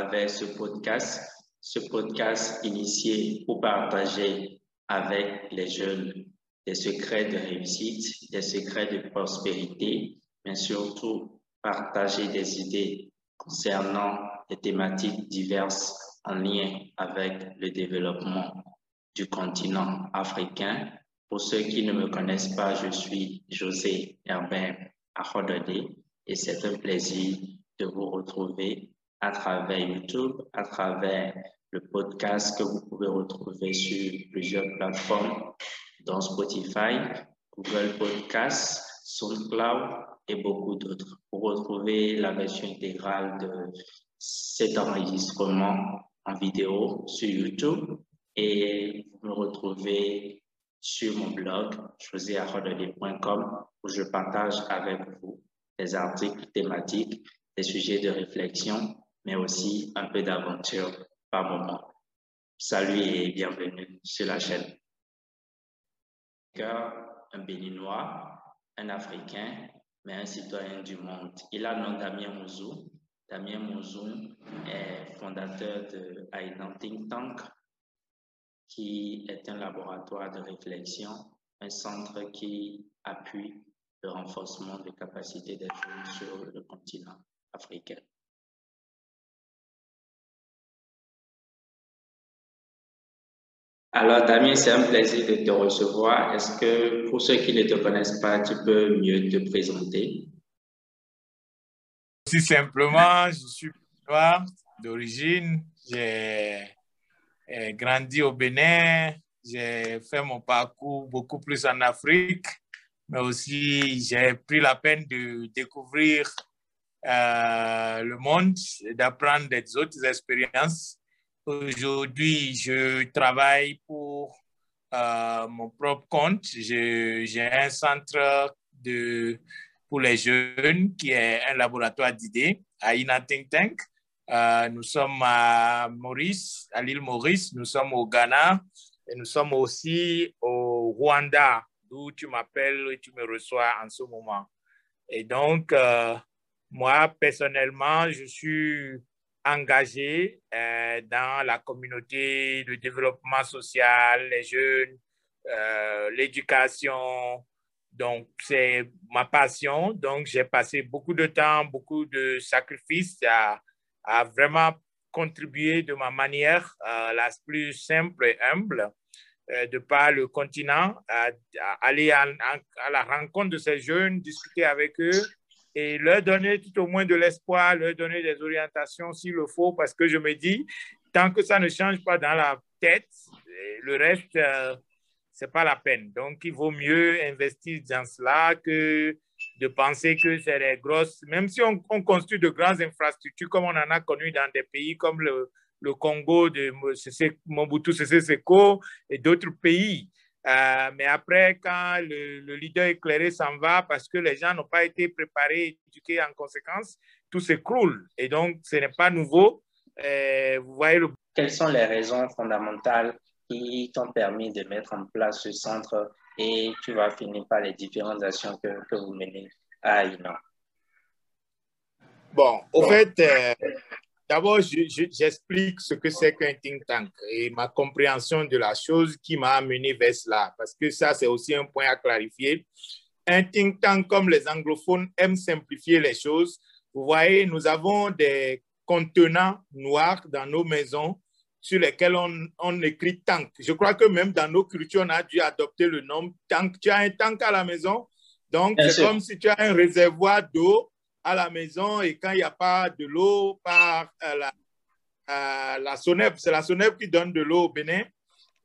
travers ce podcast, ce podcast initié pour partager avec les jeunes des secrets de réussite, des secrets de prospérité, mais surtout partager des idées concernant des thématiques diverses en lien avec le développement du continent africain. Pour ceux qui ne me connaissent pas, je suis José Herbert Ahodode et c'est un plaisir de vous retrouver à travers YouTube, à travers le podcast que vous pouvez retrouver sur plusieurs plateformes, dont Spotify, Google Podcasts, SoundCloud et beaucoup d'autres. Pour retrouver la version intégrale de cet enregistrement en vidéo sur YouTube et vous me retrouvez sur mon blog joséarodelier.com où je partage avec vous des articles thématiques, des sujets de réflexion, mais aussi un peu d'aventure par moment. Salut et bienvenue sur la chaîne. Un Béninois, un Africain, mais un citoyen du monde. Il a le nom Damien Mouzou. Damien Mouzou est fondateur de Aidan Think Tank, qui est un laboratoire de réflexion, un centre qui appuie le renforcement des capacités des jeunes sur le continent africain. Alors, Damien, c'est un plaisir de te recevoir. Est-ce que pour ceux qui ne te connaissent pas, tu peux mieux te présenter? Si simplement, je suis d'origine. J'ai grandi au Bénin. J'ai fait mon parcours beaucoup plus en Afrique mais aussi j'ai pris la peine de découvrir euh, le monde, d'apprendre des autres expériences. Aujourd'hui, je travaille pour euh, mon propre compte. J'ai un centre de, pour les jeunes qui est un laboratoire d'idées à Ina Think Tank. Euh, nous sommes à Maurice, à l'île Maurice, nous sommes au Ghana et nous sommes aussi au Rwanda d'où tu m'appelles et tu me reçois en ce moment. Et donc, euh, moi, personnellement, je suis engagé euh, dans la communauté de développement social, les jeunes, euh, l'éducation. Donc, c'est ma passion. Donc, j'ai passé beaucoup de temps, beaucoup de sacrifices à, vraiment contribuer de ma manière la plus simple et humble euh, de par le continent, à, aller à, la rencontre de ces jeunes, discuter avec eux et leur donner tout au moins de l'espoir, leur donner des orientations s'il le faut, parce que je me dis, tant que ça ne change pas dans la tête, le reste, euh, c'est pas la peine. Donc, il vaut mieux investir dans cela que de penser que c'est des grosses, même si on, on, construit de grandes infrastructures comme on en a connu dans des pays comme le, le Congo de Mobutu Sese Seko et d'autres pays. Euh, mais après, quand le, leader éclairé s'en va parce que les gens n'ont pas été préparés, éduqués en conséquence, tout s'écroule. Et donc, ce n'est pas nouveau. Euh, vous voyez le... Quelles sont les raisons fondamentales qui t'ont permis de mettre en place ce centre et tu vas finir par les différentes actions que, que vous menez à Inan? Bon, au fait, euh, D'abord, j'explique ce que c'est qu'un think tank et ma compréhension de la chose qui m'a amené vers cela, parce que ça, c'est aussi un point à clarifier. Un think tank, comme les anglophones aiment simplifier les choses, vous voyez, nous avons des contenants noirs dans nos maisons sur lesquels on, on, écrit tank. Je crois que même dans nos cultures, on a dû adopter le nom tank. Tu as un tank à la maison, donc c'est comme si tu as un réservoir d'eau à la maison et quand il n'y a pas de l'eau par euh, la, euh, la SONEP, c'est la SONEP qui donne de l'eau au Bénin.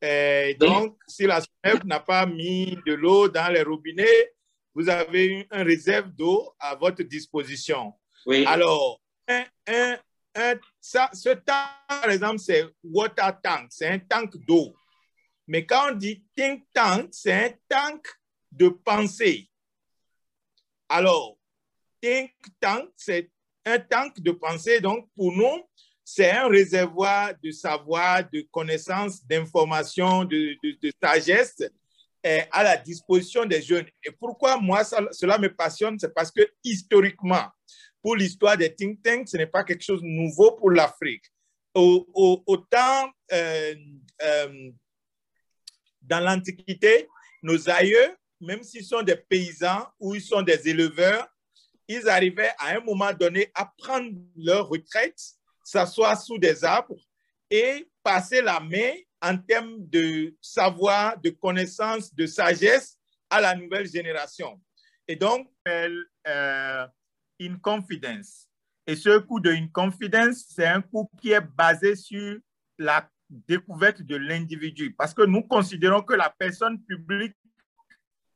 Et donc, si la SONEP n'a pas mis de l'eau dans les robinets, vous avez une réserve d'eau à votre disposition. Oui. Alors, un, un, un, ça, ce tank, par exemple, c'est water tank, c'est un tank d'eau. Mais quand on dit think tank, c'est un tank de pensée. Alors, think tank, c'est un tank de pensée. Donc, pour nous, c'est un réservoir de savoir, de connaissances, d'informations, de, de, sagesse eh, à la disposition des jeunes. Et pourquoi moi, cela me passionne, c'est parce que historiquement, pour l'histoire des think tanks, ce n'est pas quelque chose de nouveau pour l'Afrique. autant euh, euh, dans l'Antiquité, nos aïeux, même s'ils sont des paysans ou ils sont des éleveurs, ils arrivaient à un moment donné à prendre leur retraite, s'asseoir sous des arbres et passer la main en termes de savoir, de connaissance, de sagesse à la nouvelle génération. Et donc, euh, in confidence. Et ce coup de in confidence, c'est un coup qui est basé sur la découverte de l'individu. Parce que nous considérons que la personne publique,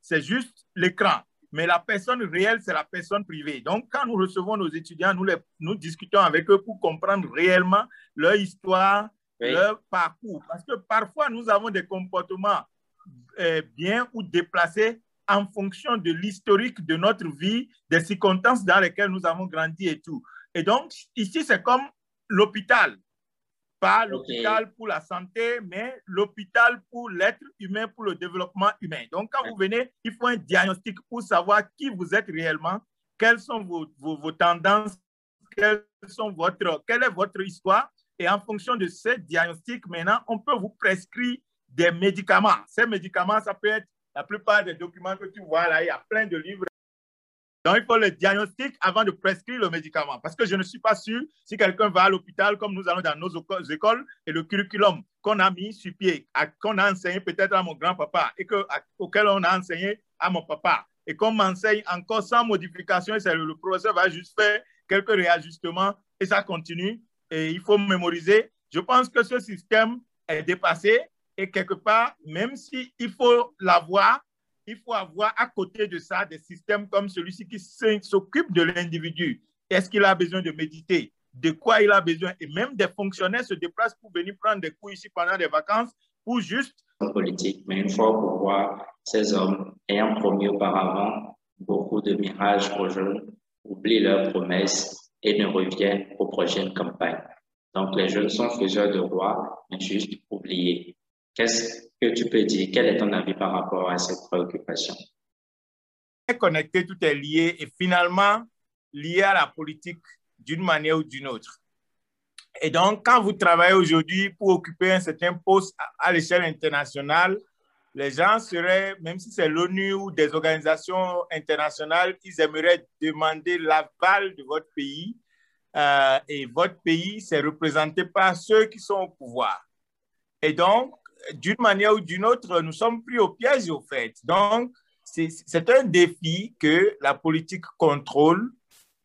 c'est juste l'écran. Mais la personne réelle, c'est la personne privée. Donc, quand nous recevons nos étudiants, nous, les, nous discutons avec eux pour comprendre réellement leur histoire, leur parcours. Parce que parfois, nous avons des comportements euh, bien ou déplacés en fonction de l'historique de notre vie, des circonstances dans lesquelles nous avons grandi et tout. Et donc, ici, c'est comme l'hôpital. Pas l'hôpital pour la santé, mais l'hôpital pour l'être humain, pour le développement humain. Donc, quand vous venez, il faut un diagnostic pour savoir qui vous êtes réellement, quelles sont vos, vos, vos tendances, quelles sont votre, quelle est votre histoire. Et en fonction de ce diagnostic, maintenant, on peut vous prescrire des médicaments. Ces médicaments, ça peut être la plupart des documents que tu vois là, il y a plein de livres. Donc, il faut le diagnostic avant de prescrire le médicament. Parce que je ne suis pas sûr si quelqu'un va à l'hôpital, comme nous allons dans nos écoles, et le curriculum qu'on a mis sur pied, qu'on a enseigné peut-être à mon grand-papa, et que, auquel on a enseigné à mon papa, et qu'on m'enseigne encore sans modification, et le, le professeur va juste faire quelques réajustements, et ça continue, et il faut mémoriser. Je pense que ce système est dépassé et quelque part, même s'il il faut l'avoir, il faut avoir à côté de ça des systèmes comme celui-ci qui s'occupe de l'individu. Est-ce qu'il a besoin de méditer? De quoi il a besoin? Et même des fonctionnaires se déplacent pour venir prendre des cours ici pendant des vacances ou juste... Politique, mais une fois pour voir ces hommes ayant promis auparavant beaucoup de mirages aux jeunes, oublient leurs promesses et ne reviennent aux prochaines campagnes. Donc les jeunes sont faiseurs de rois, mais juste oubliés. Qu'est-ce que tu peux dire? Quel est ton avis par rapport à cette préoccupation? Connecté, tout est lié et finalement lié à la politique d'une manière ou d'une autre. Et donc, quand vous travaillez aujourd'hui pour occuper un certain poste à, l'échelle internationale, les gens seraient, même si c'est l'ONU ou des organisations internationales, ils aimeraient demander l'aval de votre pays. Euh, et votre pays, c'est représenté par ceux qui sont au pouvoir. Et donc, d'une manière ou d'une autre, nous sommes pris au piège, au fait. Donc, c'est un défi que la politique contrôle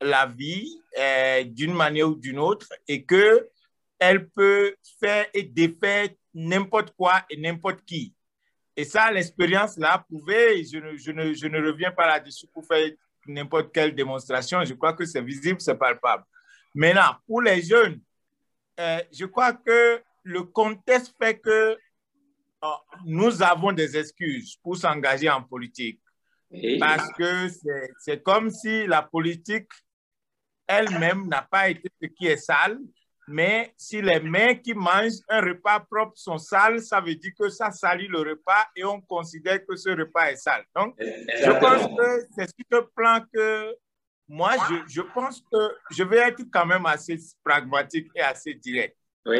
la vie euh, d'une manière ou d'une autre et que elle peut faire et défaire n'importe quoi et n'importe qui. Et ça, l'expérience l'a prouvé. Je ne, je, ne, je ne reviens pas là-dessus pour faire n'importe quelle démonstration. Je crois que c'est visible, c'est palpable. Maintenant, pour les jeunes, euh, je crois que le contexte fait que nous avons des excuses pour s'engager en politique. Parce que c'est comme si la politique elle-même n'a pas été ce qui est sale, mais si les mains qui mangent un repas propre sont sales, ça veut dire que ça salit le repas et on considère que ce repas est sale. Donc, je pense que c'est sur ce plan que moi, je, je pense que je vais être quand même assez pragmatique et assez direct. Oui.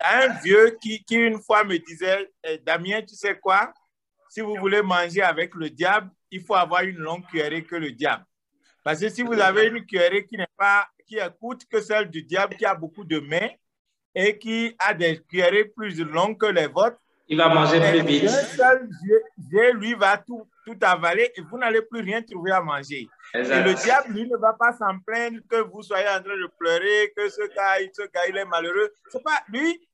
Un vieux qui, qui, une fois me disait, eh, Damien, tu sais quoi? Si vous voulez manger avec le diable, il faut avoir une longue cuillerée que le diable. Parce que si vous avez une cuillerée qui n'est pas, qui écoute que celle du diable, qui a beaucoup de mains et qui a des cuillerées plus longues que les vôtres, il va manger plus vite. Un seul lui, va tout, tout avaler et vous n'allez plus rien trouver à manger. Et le diable, lui, ne va pas s'en plaindre que vous soyez en train de pleurer, que ce gars, ce gars il est malheureux. C'est pas lui,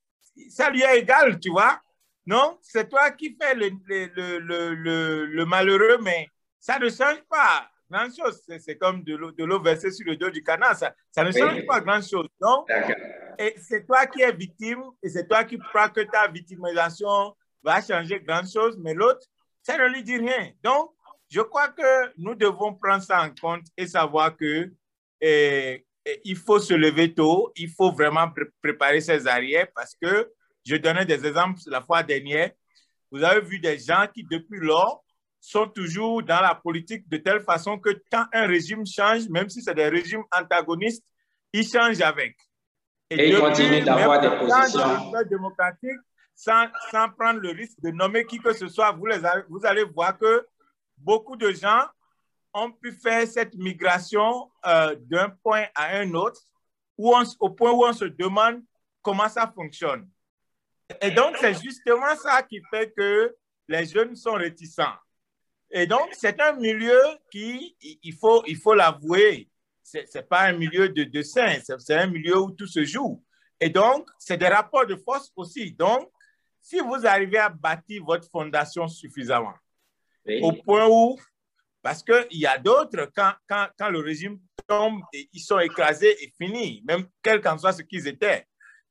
ça lui est égal, tu vois. Non, c'est toi qui fais le, le, le, le, malheureux, mais ça ne change pas grand-chose. C'est comme de l'eau versée sur le dos du canard, ça, ça ne change pas grand-chose. Non? Et c'est toi qui es victime et c'est toi qui crois que ta victimisation va changer grand-chose, mais l'autre, ça ne lui dit rien. Donc, je crois que nous devons prendre ça en compte et savoir que eh, eh, il faut se lever tôt, il faut vraiment préparer ses arrières parce que je donnais des exemples la fois dernière. Vous avez vu des gens qui, depuis lors, sont toujours dans la politique de telle façon que quand un régime change, même si c'est des régimes antagonistes, ils changent avec. Et, ils continuent d'avoir des positions. Sans, prendre le risque de nommer qui que ce soit, vous, les vous allez voir que beaucoup de gens ont pu faire cette migration euh, d'un point à un autre, où au point où on se demande comment ça fonctionne. Et donc, c'est justement ça qui fait que les jeunes sont réticents. Et donc, c'est un milieu qui, il faut il faut l'avouer, ce n'est pas un milieu de dessin, c'est un milieu où tout se joue. Et donc, c'est des rapports de force aussi. Donc, si vous arrivez à bâtir votre fondation suffisamment, au point où, parce qu'il y a d'autres, quand, quand, quand, le régime tombe, ils sont écrasés et finis, même quel qu'en soit ce qu'ils étaient.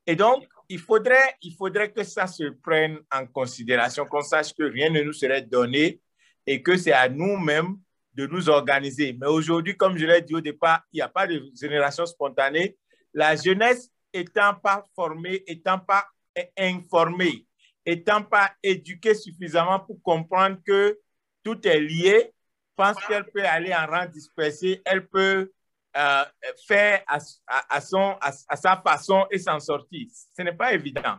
Et donc, il faudrait, il faudrait que ça se prenne en considération, qu'on sache que rien ne nous serait donné et que c'est à nous-mêmes de nous organiser. Mais aujourd'hui, comme je l'ai dit au départ, il n'y a pas de génération spontanée. La jeunesse étant pas formée, étant pas informée, étant pas éduquée suffisamment pour comprendre que tout est lié, pense qu'elle peut aller en rang dispersé, elle peut euh, faire à, son, à, sa façon et s'en sortir. Ce n'est pas évident.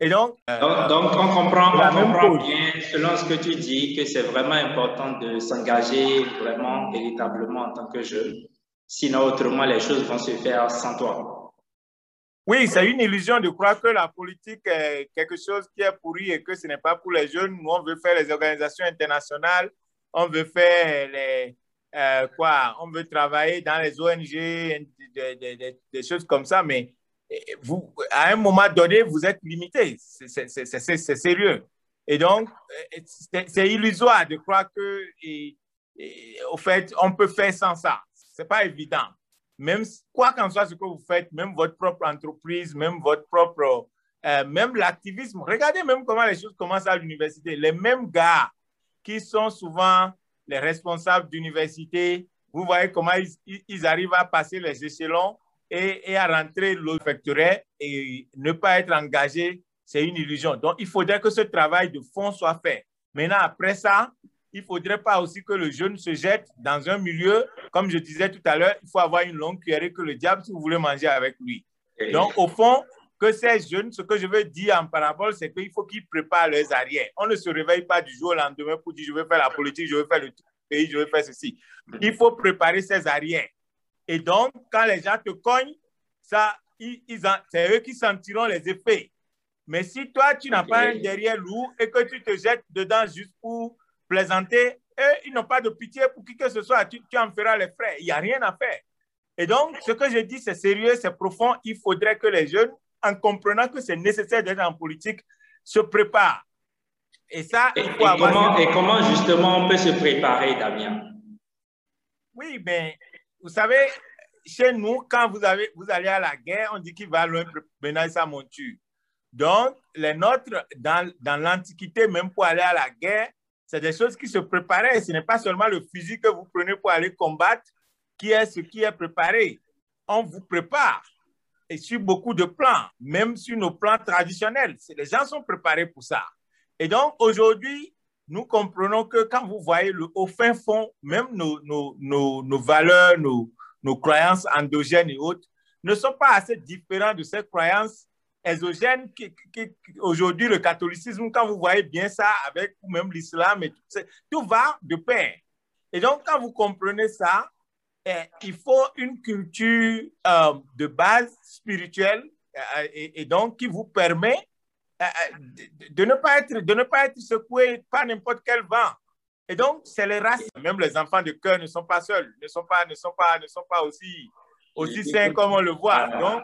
Et donc, euh, donc, on comprend, on comprend bien, selon ce que tu dis, que c'est vraiment important de s'engager vraiment, véritablement en tant que jeune. Sinon, autrement, les choses vont se faire sans toi. Oui, c'est une illusion de croire que la politique est quelque chose qui est pourri et que ce n'est pas pour les jeunes. Nous, on veut faire les organisations internationales, on veut faire les, euh, quoi, on veut travailler dans les ONG, des, choses comme ça, mais vous, à un moment donné, vous êtes limité. C'est sérieux. Et donc, c'est illusoire de croire que, au fait, on peut faire sans ça. Ce n'est pas évident. Même quoi qu'en soit ce que vous faites, même votre propre entreprise, même votre propre, euh, même l'activisme. Regardez même comment les choses commencent à l'université. Les mêmes gars qui sont souvent les responsables d'université, vous voyez comment ils, arrivent à passer les échelons et, à rentrer l'eau facturée et ne pas être engagé, c'est une illusion. Donc, il faudrait que ce travail de fond soit fait. Maintenant, après ça, il ne faudrait pas aussi que le jeune se jette dans un milieu, comme je disais tout à l'heure, il faut avoir une longue cuillère que le diable si vous voulez manger avec lui. Donc, au fond, que ces jeunes, ce que je veux dire en parabole, c'est qu'il faut qu'ils préparent leurs arrières. On ne se réveille pas du jour au lendemain pour dire je vais faire la politique, je vais faire le pays, je vais faire ceci. Il faut préparer ses arrières. Et donc, quand les gens te cognent, ça, ils, c'est eux qui sentiront les effets. Mais si toi, tu n'as pas un derrière lourd et que tu te jettes dedans juste pour plaisanter, eux, ils n'ont pas de pitié pour qui que ce soit. Tu, tu en feras les frais. Il n'y a rien à faire. Et donc, ce que je dis, c'est sérieux, c'est profond. Il faudrait que les jeunes, en comprenant que c'est nécessaire d'être en politique, se préparent. Et ça, il faut avoir... Comment, et comment justement on peut se préparer, Damien? Oui, ben, vous savez, chez nous, quand vous, avez, vous allez à la guerre, on dit qu'il va loin mener sa monture. Donc, les nôtres, dans, dans l'Antiquité, même pour aller à la guerre, c'est des choses qui se préparaient. Ce n'est pas seulement le fusil que vous prenez pour aller combattre qui est ce qui est préparé. On vous prépare. Et sur beaucoup de plans, même sur nos plans traditionnels, les gens sont préparés pour ça. Et donc, aujourd'hui, nous comprenons que quand vous voyez le, au fin fond, même nos, valeurs, nos, nos croyances endogènes et autres, ne sont pas assez différentes de ces croyances exogènes qui, aujourd'hui le catholicisme, quand vous voyez bien ça avec même l'islam, et tout, va de pair. Et donc, quand vous comprenez ça, eh, il faut une culture euh, de base spirituelle euh, et, donc qui vous permet euh, euh, de, ne pas être, de ne pas être secoué par n'importe quel vent. Et donc, c'est les races. Même les enfants de cœur ne sont pas seuls, ne sont pas, ne sont pas, ne sont pas aussi, aussi sains comme on le voit. Ah, donc,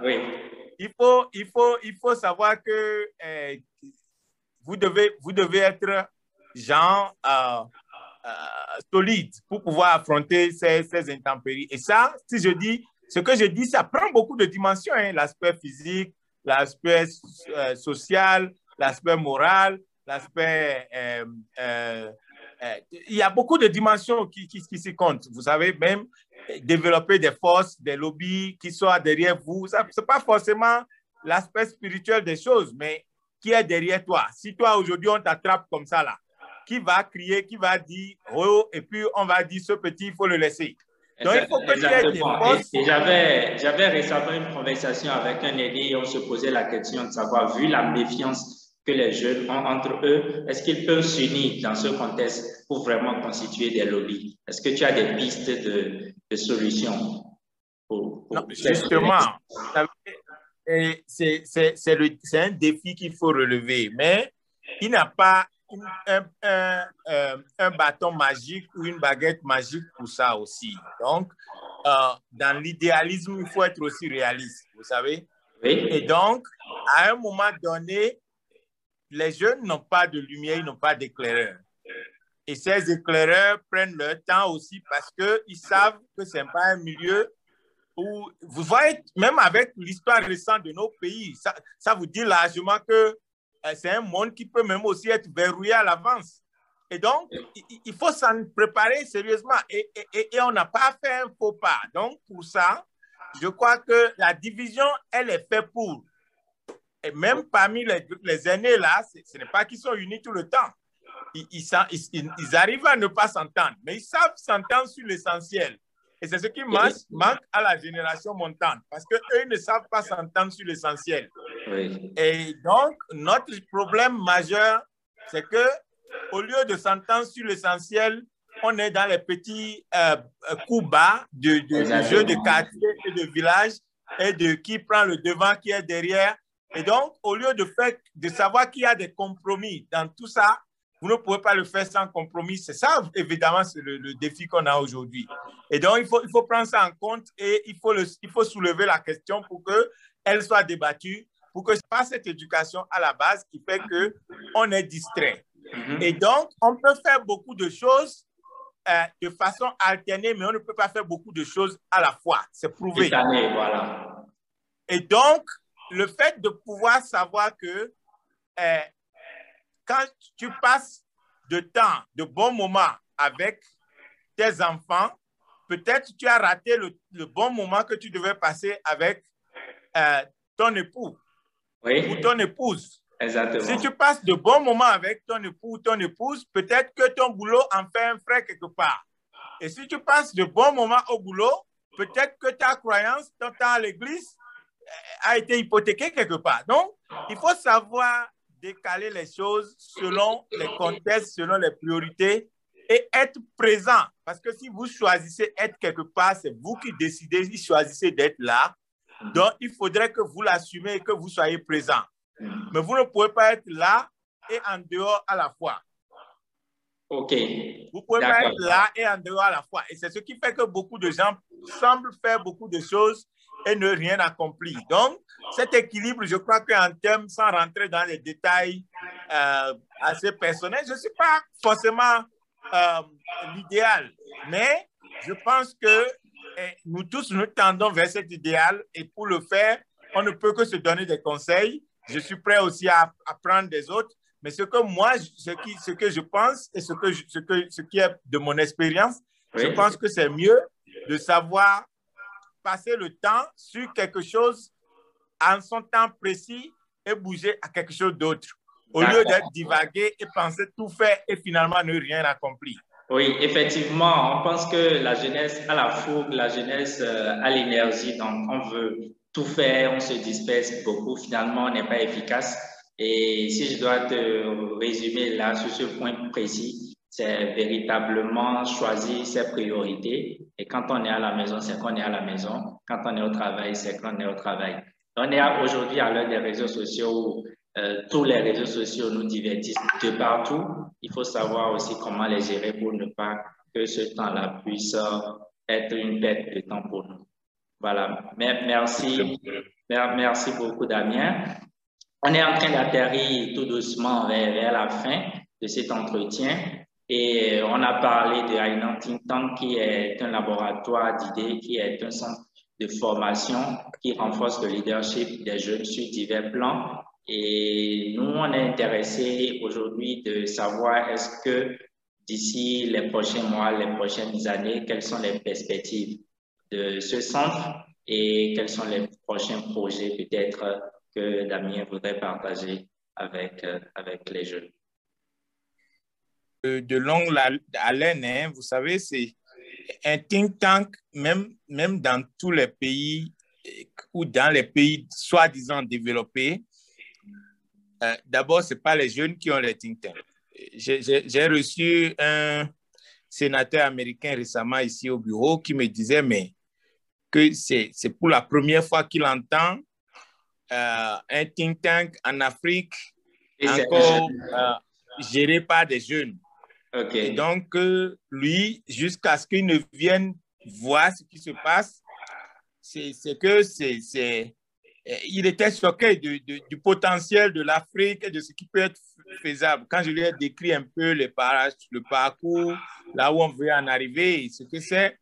il, faut, il, faut, il faut savoir que euh, vous, devez, vous devez être gens solides pour pouvoir affronter ces, ces, intempéries. Et ça, si je dis, ce que je dis, ça prend beaucoup de dimensions, hein, l'aspect physique, l'aspect euh, social, l'aspect moral, l'aspect... Euh, il y a beaucoup de dimensions qui, qui, qui s'y comptent. Vous savez, même développer des forces, des lobbies qui soient derrière vous, ce n'est pas forcément l'aspect spirituel des choses, mais qui est derrière toi. Si toi, aujourd'hui, on t'attrape comme ça, là, qui va crier, qui va dire oh, et puis on va dire ce petit, il faut le laisser. Donc, il faut que tu aies j'avais récemment une conversation avec un aîné et on se posait la question de savoir, vu la méfiance que les jeunes ont entre eux, est-ce qu'ils peuvent s'unir dans ce contexte pour vraiment constituer des lobbies? Est-ce que tu as des pistes de, de solutions? Pour, non, justement, c'est un défi qu'il faut relever, mais il n'a pas un, un, euh, un, bâton magique ou une baguette magique pour ça aussi. Donc, euh, dans l'idéalisme, il faut être aussi réaliste, vous savez? Et donc, à un moment donné, les jeunes n'ont pas de lumière, ils n'ont pas d'éclaireur. Et ces éclaireurs prennent leur temps aussi parce qu'ils savent que ce n'est pas un milieu où, vous voyez, même avec l'histoire récente de nos pays, ça, vous dit largement que euh, c'est un monde qui peut même aussi être verrouillé à l'avance. Et donc, il faut s'en préparer sérieusement. Et, et, et on n'a pas fait un faux pas. Donc, pour ça, je crois que la division, elle est faite pour. Et même parmi les, les aînés là, ce n'est pas qu'ils sont unis tout le temps. Ils, ils, ils, arrivent à ne pas s'entendre, mais ils savent s'entendre sur l'essentiel. Et c'est ce qui manque, manque, à la génération montante, parce qu'eux ne savent pas s'entendre sur l'essentiel. Et donc, notre problème majeur, c'est que au lieu de s'entendre sur l'essentiel, on est dans les petits euh, euh, coups bas de, de, jeux de quartier et de village et de qui prend le devant, qui est derrière. Et donc, au lieu de, faire, de savoir qu'il y a des compromis dans tout ça, vous ne pouvez pas le faire sans compromis. C'est ça, évidemment, c'est le, défi qu'on a aujourd'hui. Et donc, il faut, il faut prendre ça en compte et il faut, le, il faut soulever la question pour qu'elle soit débattue, pour que ce pas cette éducation à la base qui fait qu'on est distrait. Mm-hmm. Et donc, on peut faire beaucoup de choses euh, de façon alternée, mais on ne peut pas faire beaucoup de choses à la fois. C'est prouvé. voilà. Et donc, le fait de pouvoir savoir que euh, quand tu passes de temps, de bons moments avec tes enfants, peut-être tu as raté le, bon moment que tu devais passer avec euh, ton époux ou ton épouse. Exactement. Si tu passes de bons moments avec ton époux ou ton épouse, peut-être que ton boulot en fait un frais quelque part. Et si tu passes de bons moments au boulot, peut-être que ta croyance, ton temps à l'église a été hypothéqué quelque part. Donc, il faut savoir décaler les choses selon les contextes, selon les priorités et être présent. Parce que si vous choisissez être quelque part, c'est vous qui décidez, si choisissez d'être là. Donc, il faudrait que vous l'assumez et que vous soyez présent. Mais vous ne pouvez pas être là et en dehors à la fois. OK. Vous pouvez pas être là et en dehors à la fois. Et c'est ce qui fait que beaucoup de gens semblent faire beaucoup de choses et ne rien accomplir. Donc, cet équilibre, je crois qu'en termes, sans rentrer dans les détails euh, assez personnels, je ne suis pas forcément euh, l'idéal, mais je pense que eh, nous tous, nous tendons vers cet idéal et pour le faire, on ne peut que se donner des conseils. Je suis prêt aussi à apprendre des autres, mais ce que moi, ce, qui, ce que je pense et ce, que ce, que, ce qui est de mon expérience, je pense que c'est mieux de savoir passer le temps sur quelque chose en son temps précis et bouger à quelque chose d'autre, au lieu d'être divagué et penser tout faire et finalement ne rien accomplir. Oui, effectivement, on pense que la jeunesse a la fougue, la jeunesse euh, a l'énergie, donc on veut tout faire, on se disperse beaucoup, finalement on n'est pas efficace. Et si je dois te résumer là sur ce point précis, c'est véritablement choisir ses priorités. Et quand on est à la maison, c'est qu'on est à la maison. Quand on est au travail, c'est qu'on est au travail. On est aujourd'hui à l'heure des réseaux sociaux où euh, tous les réseaux sociaux nous divertissent de partout. Il faut savoir aussi comment les gérer pour ne pas que ce temps-là puisse être une perte de temps pour nous. Voilà. Merci. Merci beaucoup, Damien. On est en train d'atterrir tout doucement vers, vers la fin de cet entretien. Et on a parlé de Ainan Think Tank, qui est un laboratoire d'idées, qui est un centre de formation qui renforce le leadership des jeunes sur divers plans. Et nous, on est intéressé aujourd'hui de savoir est-ce que d'ici les prochains mois, les prochaines années, quelles sont les perspectives de ce centre et quels sont les prochains projets peut-être que Damien voudrait partager avec, avec les jeunes. De longue haleine. Hein. Vous savez, c'est un think tank, même, même dans tous les pays ou dans les pays soi-disant développés. Euh, D'abord, ce n'est pas les jeunes qui ont les think tanks. J'ai reçu un sénateur américain récemment ici au bureau qui me disait, mais que c'est pour la première fois qu'il entend euh, un think tank en Afrique encore euh, géré par des jeunes. Et donc, euh, lui, jusqu'à ce qu'il ne vienne voir ce qui se passe, c'est que c'est il était choqué du potentiel de l'Afrique et de ce qui peut être faisable. Quand je lui ai décrit un peu le, le parcours, là où on veut en arriver, ce que c'est,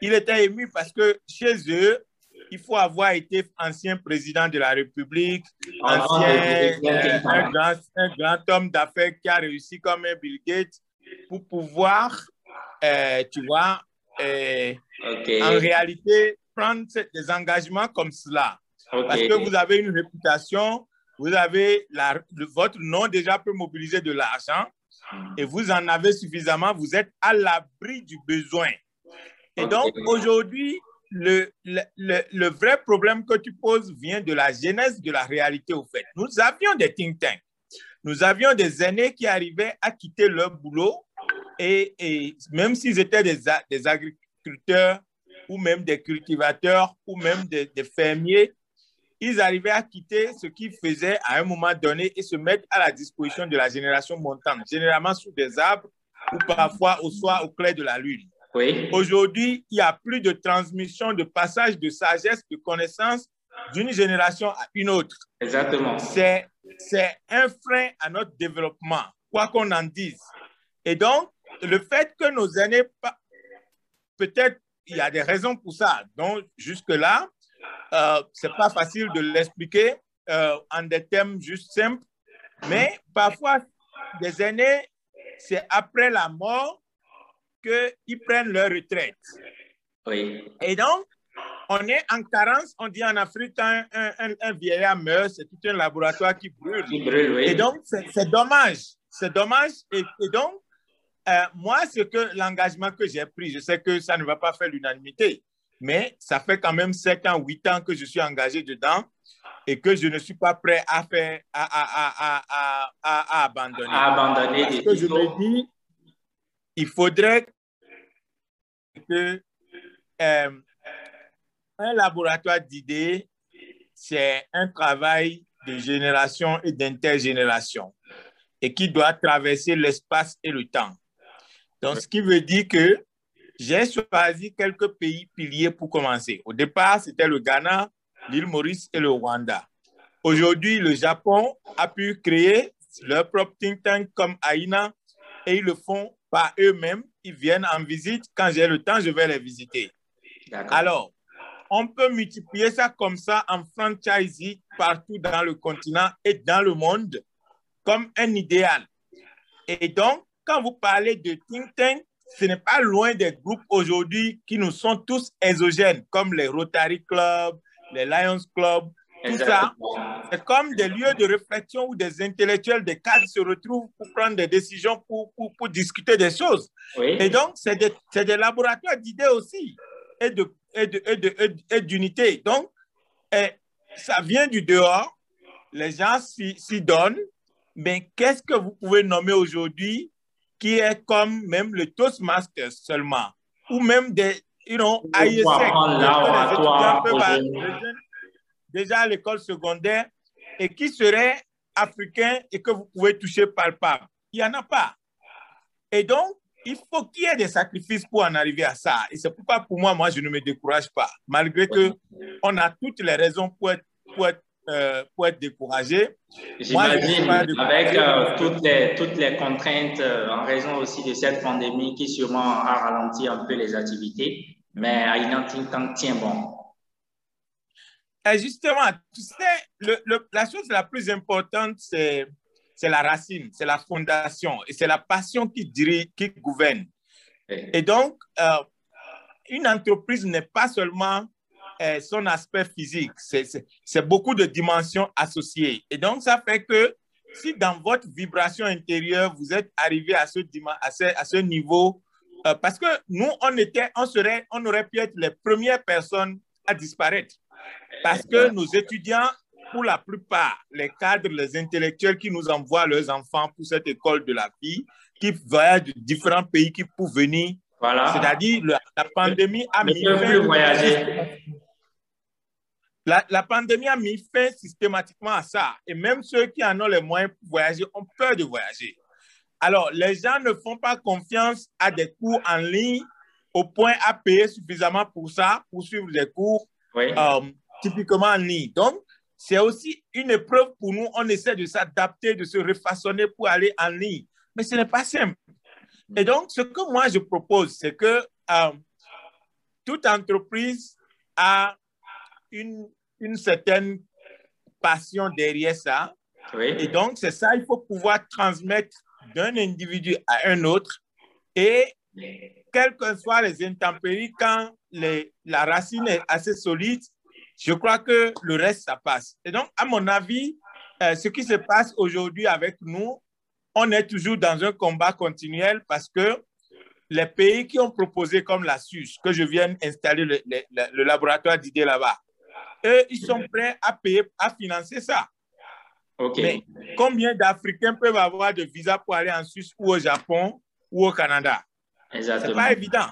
il était ému parce que chez eux, il faut avoir été ancien président de la République, ah, ancien, euh, un, grand, un grand homme d'affaires qui a réussi comme un Bill Gates pour pouvoir, euh, tu vois, euh, en réalité, prendre des engagements comme cela. Parce que vous avez une réputation, vous avez la, votre nom déjà peut mobiliser de l'argent et vous en avez suffisamment, vous êtes à l'abri du besoin. Et donc aujourd'hui, le, le, le, vrai problème que tu poses vient de la genèse de la réalité au fait. Nous avions des think tanks. Nous avions des aînés qui arrivaient à quitter leur boulot et, et même s'ils étaient des, des, agriculteurs ou même des cultivateurs ou même des, des fermiers, ils arrivaient à quitter ce qu'ils faisaient à un moment donné et se mettre à la disposition de la génération montante, généralement sous des arbres ou parfois au soir au clair de la lune. Oui. Aujourd'hui, il n'y a plus de transmission, de passage de sagesse, de connaissance d'une génération à une autre. Exactement. C'est, c'est un frein à notre développement, quoi qu'on en dise. Et donc, le fait que nos aînés, peut-être il y a des raisons pour ça. Donc, jusque-là, euh, c'est pas facile de l'expliquer euh, en des termes juste simples, mais parfois, des années, c'est après la mort qu'ils prennent leur retraite. Oui. Et donc, on est en carence, on dit en Afrique, un, un, un vieillard meurt, c'est tout un laboratoire qui brûle. oui. Et donc, c'est dommage. C'est dommage. Et, et donc, euh, moi, ce que l'engagement que j'ai pris, je sais que ça ne va pas faire l'unanimité, mais ça fait quand même 7 ans, 8 ans que je suis engagé dedans et que je ne suis pas prêt à faire, à, à, à, à abandonner. À abandonner Parce que je me dis, il faudrait que euh, un laboratoire d'idées, c'est un travail de génération et d'intergénération et qui doit traverser l'espace et le temps. Donc, ce qui veut dire que j'ai choisi quelques pays piliers pour commencer. Au départ, c'était le Ghana, l'île Maurice et le Rwanda. Aujourd'hui, le Japon a pu créer leur propre think tank comme AINA et ils le font par eux-mêmes. Ils viennent en visite. Quand j'ai le temps, je vais les visiter. Alors, on peut multiplier ça comme ça en franchise partout dans le continent et dans le monde comme un idéal. Et donc, quand vous parlez de think tank, ce n'est pas loin des groupes aujourd'hui qui nous sont tous exogènes, comme les Rotary Club, les Lions Club, tout ça. C'est comme des lieux de réflexion où des intellectuels, des cadres se retrouvent pour prendre des décisions, pour, pour, pour discuter des choses. Et donc, c'est des, des, laboratoires d'idées aussi et. De, et et donc, et ça vient du dehors, les gens s'y donnent, mais qu'est-ce que vous pouvez nommer aujourd'hui qui est comme même le Toastmasters seulement, ou même des, you know, IESEC, déjà à l'école secondaire, et qui serait africain et que vous pouvez toucher palpable. Il n'y en a pas. Et donc, il faut qu'il y ait des sacrifices pour en arriver à ça. Et c'est pourquoi, pour moi, moi, je ne me décourage pas, malgré que on a toutes les raisons pour être, pour être euh, pour être découragé. J'imagine, avec euh, toutes, les, toutes les contraintes euh, en raison aussi de cette pandémie qui sûrement a ralenti un peu les activités, mais Aïna Tank tient bon. Et justement, tu sais, le, la chose la plus importante, c'est la racine, c'est la fondation et c'est la passion qui dirige, qui gouverne. Et donc, une entreprise n'est pas seulement euh, son aspect physique. C'est beaucoup de dimensions associées. Et donc, ça fait que si dans votre vibration intérieure, vous êtes arrivé à ce niveau, euh, parce que nous, on, était, on, serait, on aurait pu être les premières personnes à disparaître. Parce que nos étudiants, pour la plupart, les cadres, les intellectuels qui nous envoient leurs enfants pour cette école de la vie, qui voyagent de différents pays, qui peuvent venir. Voilà. C'est-à-dire, la, pandémie a mis La, la, pandémie a mis fin systématiquement à ça. Et même ceux qui en ont les moyens pour voyager ont peur de voyager. Alors, les gens ne font pas confiance à des cours en ligne au point à payer suffisamment pour ça, pour suivre des cours euh, typiquement en ligne. Donc, c'est aussi une épreuve pour nous. On essaie de s'adapter, de se refaçonner pour aller en ligne. Mais ce n'est pas simple. Et donc, ce que moi je propose, c'est que euh, toute entreprise a une, une certaine passion derrière ça. Et donc, c'est ça, il faut pouvoir transmettre d'un individu à un autre. Et quelles que soient les intempéries, quand les, la racine est assez solide, je crois que le reste, ça passe. Et donc, à mon avis, euh, ce qui se passe aujourd'hui avec nous, on est toujours dans un combat continuel parce que les pays qui ont proposé comme la SUS, que je viens installer le, le laboratoire d'idées là-bas, eux, ils sont prêts à payer, à financer ça. Mais combien d'Africains peuvent avoir de visa pour aller en Suisse ou au Japon ou au Canada? Exactement. C'est pas évident.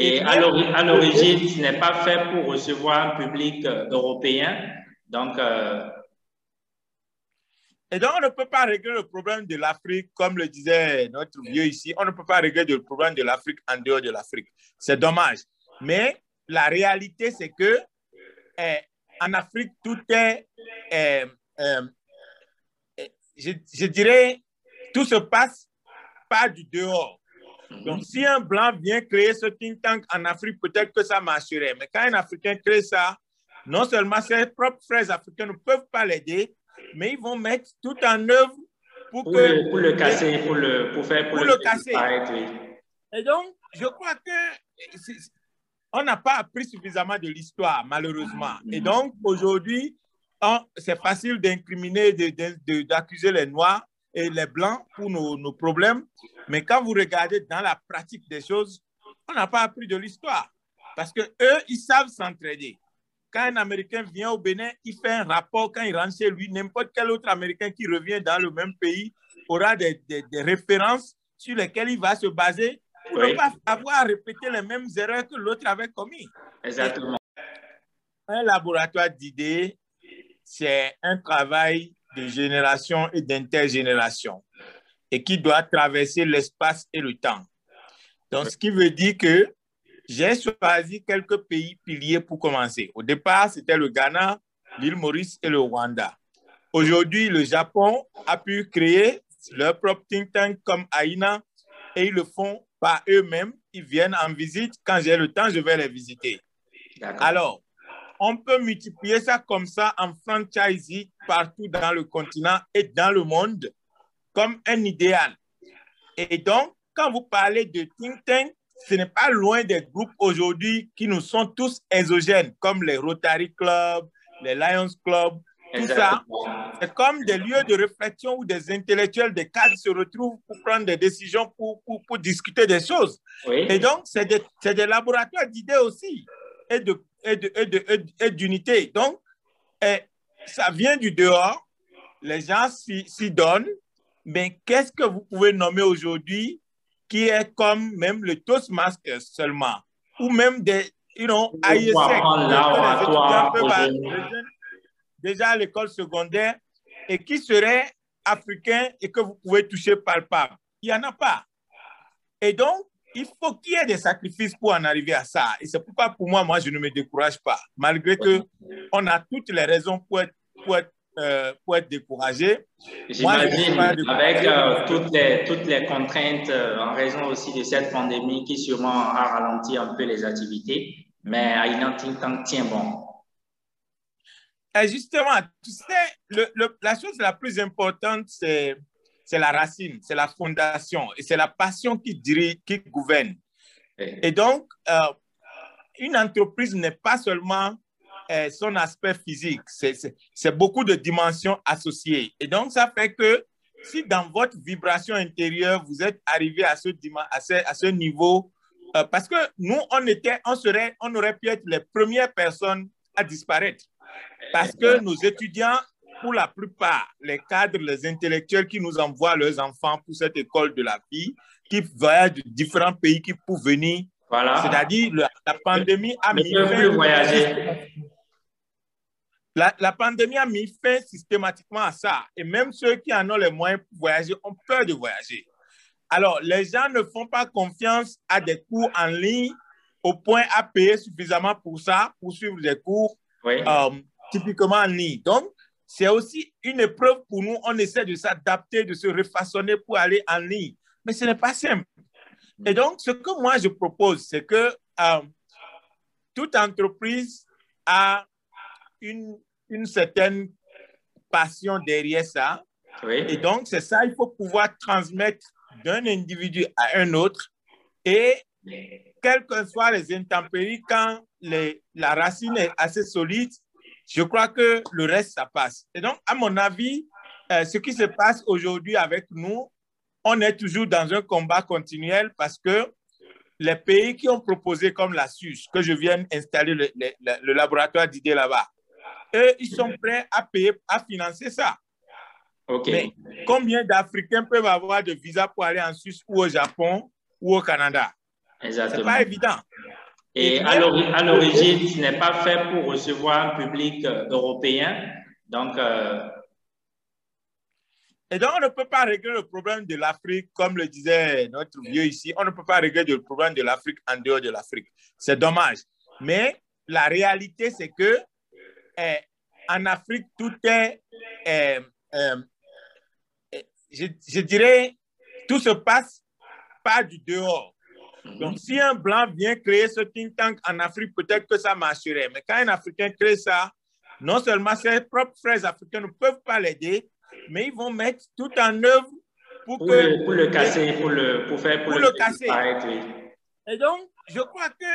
Et à l'origine, ce n'est pas fait pour recevoir un public euh, européen. Donc, euh, et donc, on ne peut pas régler le problème de l'Afrique, comme le disait notre vieux ici, on ne peut pas régler le problème de l'Afrique en dehors de l'Afrique. C'est dommage. Mais la réalité, c'est que eh, en Afrique, tout est eh, eh, je, dirais, tout se passe pas du dehors. Donc, si un blanc vient créer ce think tank en Afrique, peut-être que ça marcherait. Mais quand un Africain crée ça, non seulement ses propres frères africains ne peuvent pas l'aider, mais ils vont mettre tout en œuvre pour, que, le, pour le casser, pour le, pour faire, pour, le, casser. Et donc, je crois que on n'a pas appris suffisamment de l'histoire, malheureusement. Et donc, aujourd'hui, c'est facile d'incriminer, d'accuser les Noirs et les Blancs pour nos, problèmes. Mais quand vous regardez dans la pratique des choses, on n'a pas appris de l'histoire. Parce que eux, ils savent s'entraider. Quand un Américain vient au Bénin, il fait un rapport. Quand il rentre chez lui, n'importe quel autre Américain qui revient dans le même pays aura des, références sur lesquelles il va se baser pour ne pas avoir à répéter les mêmes erreurs que l'autre avait commis. Exactement. Un laboratoire d'idées c'est un travail de génération et d'intergénération et qui doit traverser l'espace et le temps. Donc, ce qui veut dire que j'ai choisi quelques pays piliers pour commencer. Au départ, c'était le Ghana, l'île Maurice et le Rwanda. Aujourd'hui, le Japon a pu créer leur propre think tank comme AINA et ils le font par eux-mêmes. Ils viennent en visite. Quand j'ai le temps, je vais les visiter. Alors, on peut multiplier ça comme ça en franchise partout dans le continent et dans le monde comme un idéal. Et donc, quand vous parlez de think tank, ce n'est pas loin des groupes aujourd'hui qui nous sont tous exogènes, comme les Rotary Club, les Lions Club, tout ça. C'est comme des lieux de réflexion où des intellectuels, des cadres se retrouvent pour prendre des décisions, pour, pour, discuter des choses. Et donc, c'est des, des laboratoires d'idées aussi et de et d'unité. Donc, eh, ça vient du dehors, les gens s'y donnent, mais qu'est-ce que vous pouvez nommer aujourd'hui qui est comme même le Toastmaster seulement, ou même des, you know, IESEC, déjà à l'école secondaire, et qui serait africain et que vous pouvez toucher palpable. Il n'y en a pas. Et donc, il faut qu'il y ait des sacrifices pour en arriver à ça. Et c'est pourquoi, pour moi, moi, je ne me décourage pas. Malgré que on a toutes les raisons pour être, pour être, euh, pour être découragé. J'imagine, avec euh, toutes, les, toutes les contraintes, euh, en raison aussi de cette pandémie qui sûrement a ralenti un peu les activités, mais Think Tank tient bon. Et justement, tu sais, le, la chose la plus importante, c'est c'est la racine, c'est la fondation et c'est la passion qui dirige, qui gouverne. Et donc, euh, une entreprise n'est pas seulement euh, son aspect physique. C'est beaucoup de dimensions associées. Et donc, ça fait que si dans votre vibration intérieure, vous êtes arrivé à ce, à ce, à ce niveau, euh, parce que nous, on, était, on, serait, on aurait pu être les premières personnes à disparaître. Parce que nos étudiants, pour la plupart, les cadres, les intellectuels qui nous envoient leurs enfants pour cette école de la vie, qui voyagent de différents pays, qui peuvent venir. Voilà. C'est-à-dire, la, pandémie a mis La, la, pandémie a mis fin systématiquement à ça. Et même ceux qui en ont les moyens pour voyager ont peur de voyager. Alors, les gens ne font pas confiance à des cours en ligne au point à payer suffisamment pour ça, pour suivre des cours euh, typiquement en ligne. Donc, c'est aussi une épreuve pour nous. On essaie de s'adapter, de se refaçonner pour aller en ligne. Mais ce n'est pas simple. Et donc, ce que moi je propose, c'est que euh, toute entreprise a une, une certaine passion derrière ça. Et donc, c'est ça, il faut pouvoir transmettre d'un individu à un autre. Et quelles que soient les intempéries, quand les, la racine est assez solide, je crois que le reste, ça passe. Et donc, à mon avis, euh, ce qui se passe aujourd'hui avec nous, on est toujours dans un combat continuel parce que les pays qui ont proposé comme la SUS, que je viens installer le, le laboratoire d'idées là-bas, eux, ils sont prêts à payer, à financer ça. Mais combien d'Africains peuvent avoir de visa pour aller en Suisse ou au Japon ou au Canada? Exactement. C'est pas évident. Et à l'origine, ce n'est pas fait pour recevoir un public euh, européen. Donc, euh, Et donc, on ne peut pas régler le problème de l'Afrique, comme le disait notre vieux ici, on ne peut pas régler le problème de l'Afrique en dehors de l'Afrique. C'est dommage. Mais la réalité, c'est que eh, en Afrique, tout est eh, eh, je, dirais, tout se passe pas du dehors. Mhm. Donc, si un blanc vient créer ce think tank en Afrique, peut-être que ça marcherait. Mais quand un Africain crée ça, non seulement ses propres frères africains ne peuvent pas l'aider, mais ils vont mettre tout en œuvre pour, que, le, pour le casser, pour le, pour faire, pour, le, casser. Et donc, je crois que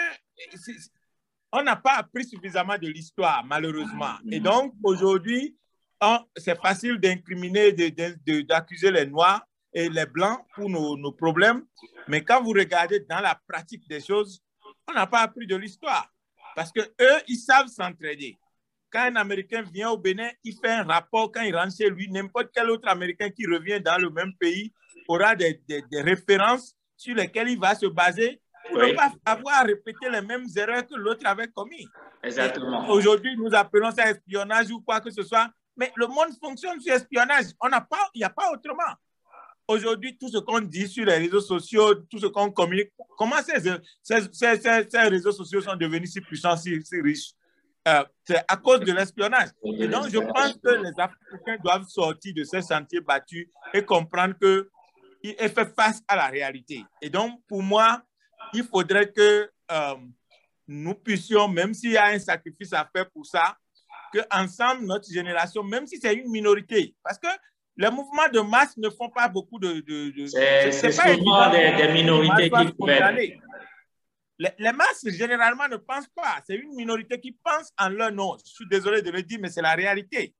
on n'a pas appris suffisamment de l'histoire, malheureusement. Et donc, aujourd'hui, c'est facile d'incriminer, d'accuser les Noirs et les Blancs pour nos, problèmes. Mais quand vous regardez dans la pratique des choses, on n'a pas appris de l'histoire. Parce que eux, ils savent s'entraider. Quand un Américain vient au Bénin, il fait un rapport. Quand il rentre chez lui, n'importe quel autre Américain qui revient dans le même pays aura des, références sur lesquelles il va se baser pour ne pas avoir à répéter les mêmes erreurs que l'autre avait commis. Exactement. Aujourd'hui, nous appelons ça espionnage ou quoi que ce soit. Mais le monde fonctionne sur espionnage. On n'a pas, il n'y a pas autrement. Aujourd'hui, tout ce qu'on dit sur les réseaux sociaux, tout ce qu'on communique, comment ces, ces, réseaux sociaux sont devenus si puissants, si, riches? Euh, C'est à cause de l'espionnage. Et donc, je pense que les Africains doivent sortir de ces sentiers battus et comprendre que et faire face à la réalité. Et donc, pour moi, il faudrait que euh, nous puissions, même s'il y a un sacrifice à faire pour ça, ensemble, notre génération, même si c'est une minorité, parce que les mouvements de masse ne font pas beaucoup de... de, c'est souvent des, minorités qui. Les, les, masses, généralement, ne pensent pas. C'est une minorité qui pense en leur nom. Je suis désolé de le dire, mais c'est la réalité.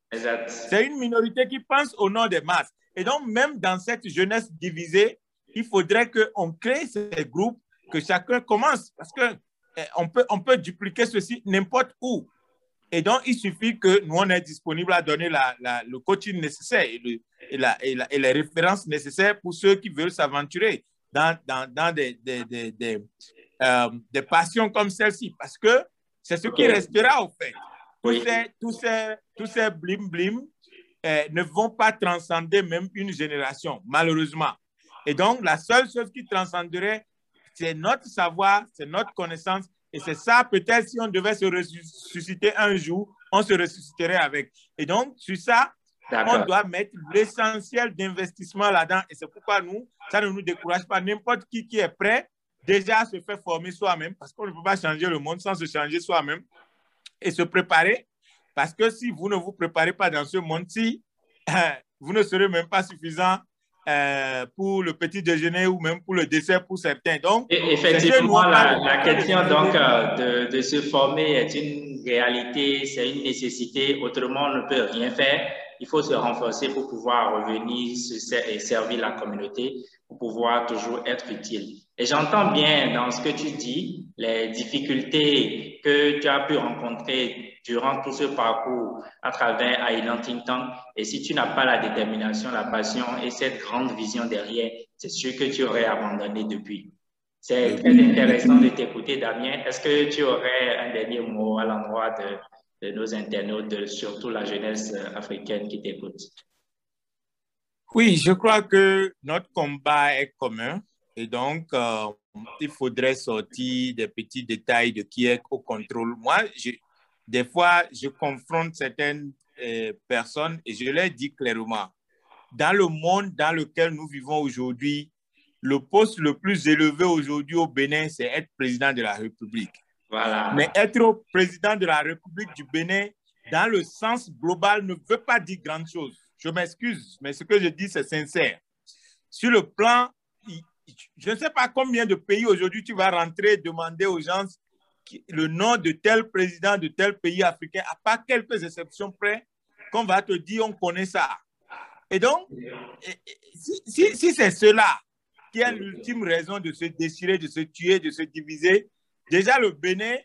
C'est une minorité qui pense au nom des masses. Et donc, même dans cette jeunesse divisée, il faudrait qu'on crée ces groupes, que chacun commence. Parce que eh, on peut, on peut dupliquer ceci n'importe où. Et donc, il suffit que nous, on est disponible à donner la, le coaching nécessaire et, et, la, et, les références nécessaires pour ceux qui veulent s'aventurer dans, dans, dans des, des, des, euh, des, passions comme celle-ci. Parce que c'est ce qui restera, au fait. Tous ces, tous ces, tous ces blim blim euh, ne vont pas transcender même une génération, malheureusement. Et donc, la seule chose qui transcenderait, c'est notre savoir, c'est notre connaissance et c'est ça, peut-être, si on devait se ressusciter un jour, on se ressusciterait avec. Et donc, sur ça, on doit mettre l'essentiel d'investissement là-dedans. Et c'est pourquoi nous, ça ne nous décourage pas. N'importe qui qui est prêt, déjà se fait former soi-même, parce qu'on ne peut pas changer le monde sans se changer soi-même et se préparer. Parce que si vous ne vous préparez pas dans ce monde-ci, vous ne serez même pas suffisant euh, pour le petit déjeuner ou même pour le dessert pour certains. Donc, effectivement, la, question donc, euh, de, de, se former est une réalité, c'est une nécessité. Autrement, on ne peut rien faire. Il faut se renforcer pour pouvoir revenir et servir la communauté, pour pouvoir toujours être utile. Et j'entends bien dans ce que tu dis les difficultés que tu as pu rencontrer durant tout ce parcours à travers Island Think Tank. Et si tu n'as pas la détermination, la passion et cette grande vision derrière, c'est sûr que tu aurais abandonné depuis. C'est très intéressant de t'écouter, Damien. Est-ce que tu aurais un dernier mot à l'endroit de, de, nos internautes, surtout la jeunesse africaine qui t'écoute? Oui, je crois que notre combat est commun et donc euh, il faudrait sortir des petits détails de qui est au contrôle. Moi, je, des fois, je confronte certaines euh, personnes et je leur dis clairement, dans le monde dans lequel nous vivons aujourd'hui, le poste le plus élevé aujourd'hui au Bénin, c'est être président de la République. Voilà. Mais être président de la République du Bénin, dans le sens global, ne veut pas dire grand chose. Je m'excuse, mais ce que je dis, c'est sincère. Sur le plan, je ne sais pas combien de pays aujourd'hui tu vas rentrer demander aux gens le nom de tel président de tel pays africain, à part quelques exceptions près, qu'on va te dire on connaît ça. Et donc, si, c'est cela, qui a l'ultime raison de se déchirer, de se tuer, de se diviser. Déjà, le Bénin,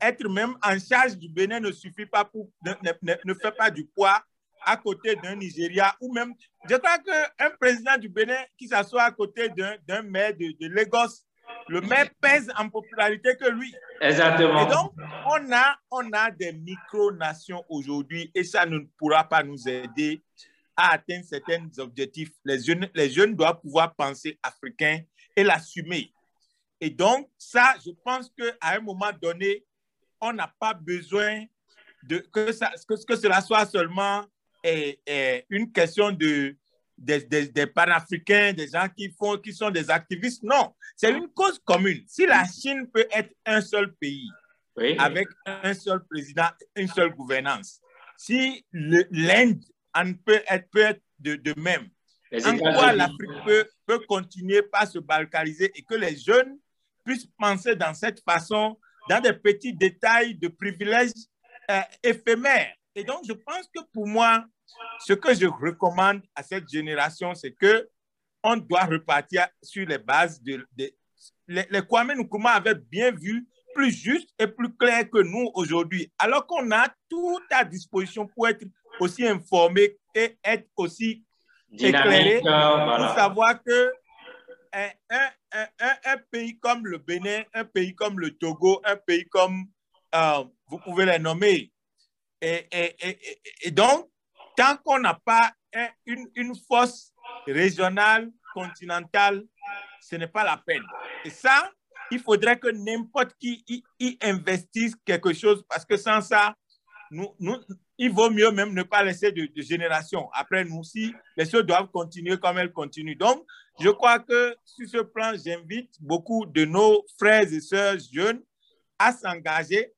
être même en charge du Bénin ne suffit pas pour, ne, fait pas du poids à côté d'un Nigeria ou même, je crois qu'un président du Bénin qui s'assoit à côté d'un maire de, de, Lagos, le maire pèse en popularité que lui. Exactement. Et donc, on a, on a des micro-nations aujourd'hui et ça ne pourra pas nous aider à atteindre certains objectifs, les jeunes, les jeunes doivent pouvoir penser africain et l'assumer. Et donc, ça, je pense qu'à un moment donné, on n'a pas besoin de, que, ça, que, que cela soit seulement une question de, des, des, des panafricains, des gens qui, font, qui sont des activistes. Non, c'est une cause commune. Si la Chine peut être un seul pays, avec un seul président, une seule gouvernance, si l'Inde peut être, peut être de, de même. En quoi l'Afrique peut, peut continuer par se balkaniser et que les jeunes puissent penser dans cette façon, dans des petits détails de privilèges euh, éphémères. Et donc, je pense que pour moi, ce que je recommande à cette génération, c'est que on doit repartir sur les bases de, de les, les Kwame Nkrumah avaient bien vu plus juste et plus clair que nous aujourd'hui, alors qu'on a tout à disposition pour être aussi informé et être aussi éclairé euh, pour savoir que un, un, un, un, pays comme le Bénin, un pays comme le Togo, un pays comme, euh, vous pouvez les nommer. Et, et, et, et donc, tant qu'on n'a pas une, une force régionale, continentale, ce n'est pas la peine. Et ça, il faudrait que n'importe qui y, y, investisse quelque chose parce que sans ça, nous, nous, il vaut mieux même ne pas laisser de, de, génération après nous si les choses doivent continuer comme elles continuent. Donc, je crois que sur ce plan, j'invite beaucoup de nos frères et sœurs jeunes à s'engager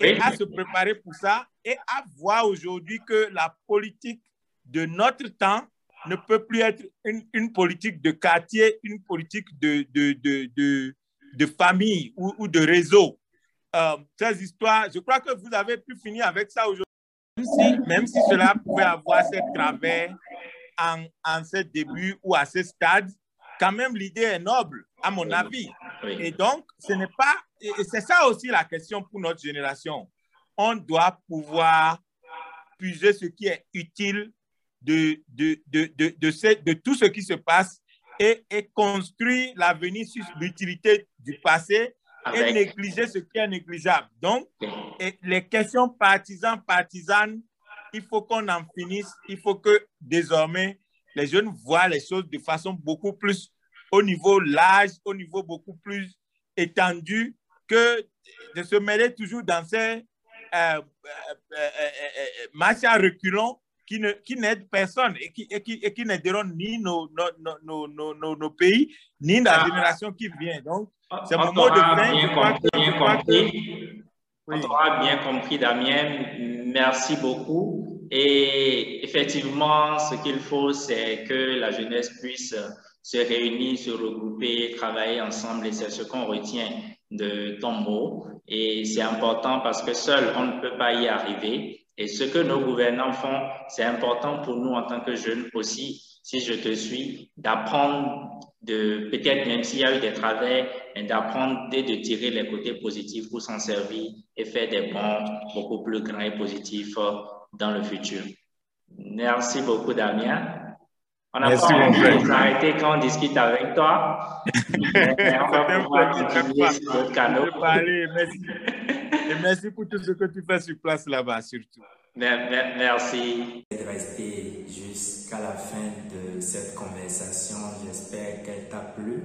et à se préparer pour ça et à voir aujourd'hui que la politique de notre temps ne peut plus être une, une politique de quartier, une politique de, de, de, de, de famille ou, ou de réseau. Euh, ces histoires, je crois que vous avez pu finir avec ça aujourd'hui. Même si, même si cela pouvait avoir ses travers en, en ce début ou à ce stade, quand même l'idée est noble, à mon avis. Et donc, ce n'est pas, et c'est ça aussi la question pour notre génération. On doit pouvoir puiser ce qui est utile de, de, de, de, de, ce, de tout ce qui se passe et, et construire l'avenir sur l'utilité du passé et négliger ce qui est négligeable. Donc, et les questions partisanes, partisanes, il faut qu'on en finisse. Il faut que désormais, les jeunes voient les choses de façon beaucoup plus au niveau large, au niveau beaucoup plus étendu, que de se mêler toujours dans ces euh, euh, euh, euh marches à reculons qui n'aident qui personne et qui, et qui, et qui n'aideront ni nos, nos, nos, nos, nos pays, ni la ah. génération qui vient. Donc, c'est mon mot de fin. Bien compris, bien compris. Oui. On aura bien compris, Damien. Merci beaucoup. Et effectivement, ce qu'il faut, c'est que la jeunesse puisse se réunir, se regrouper, travailler ensemble et c'est ce qu'on retient de ton mot. Et c'est important parce que seul, on ne peut pas y arriver. Et ce que nos gouvernants font, c'est important pour nous en tant que jeunes aussi, si je te suis, d'apprendre de, peut-être même s'il y a eu des travers, d'apprendre et de tirer les côtés positifs pour s'en servir et faire des bons beaucoup plus grands et positifs euh, dans le futur. Merci beaucoup, Damien. On a Merci, pas envie de s'arrêter quand on discute avec toi. Mais on va pouvoir continuer sur d'autres canaux. Je parlais, merci. Et merci pour tout ce que tu fais sur place là-bas, surtout. Mer- mer- Merci. de rester jusqu'à la fin de cette conversation. J'espère qu'elle t'a plu.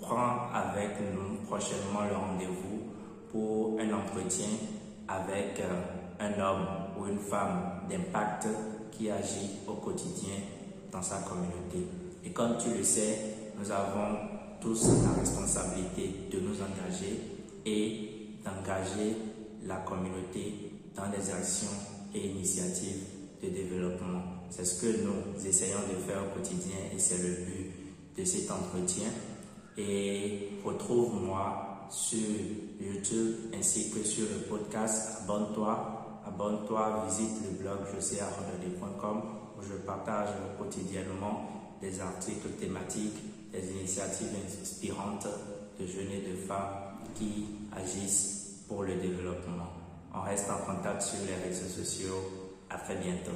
Prends avec nous prochainement le rendez-vous pour un entretien avec euh, un homme ou une femme d'impact qui agit au quotidien dans sa communauté. Et comme tu le sais, nous avons tous la responsabilité de nous engager et d'engager la communauté dans des actions et initiatives de développement. C'est ce que nous essayons de faire au quotidien et c'est le but de cet entretien. Et retrouve-moi sur YouTube ainsi que sur le podcast. Abonne-toi, abonne-toi, visite le blog joséarrodolé.com où je partage quotidiennement des articles thématiques, des initiatives inspirantes de jeunes et de femmes qui agissent pour le développement. On reste en contact sur les réseaux sociaux. À très bientôt.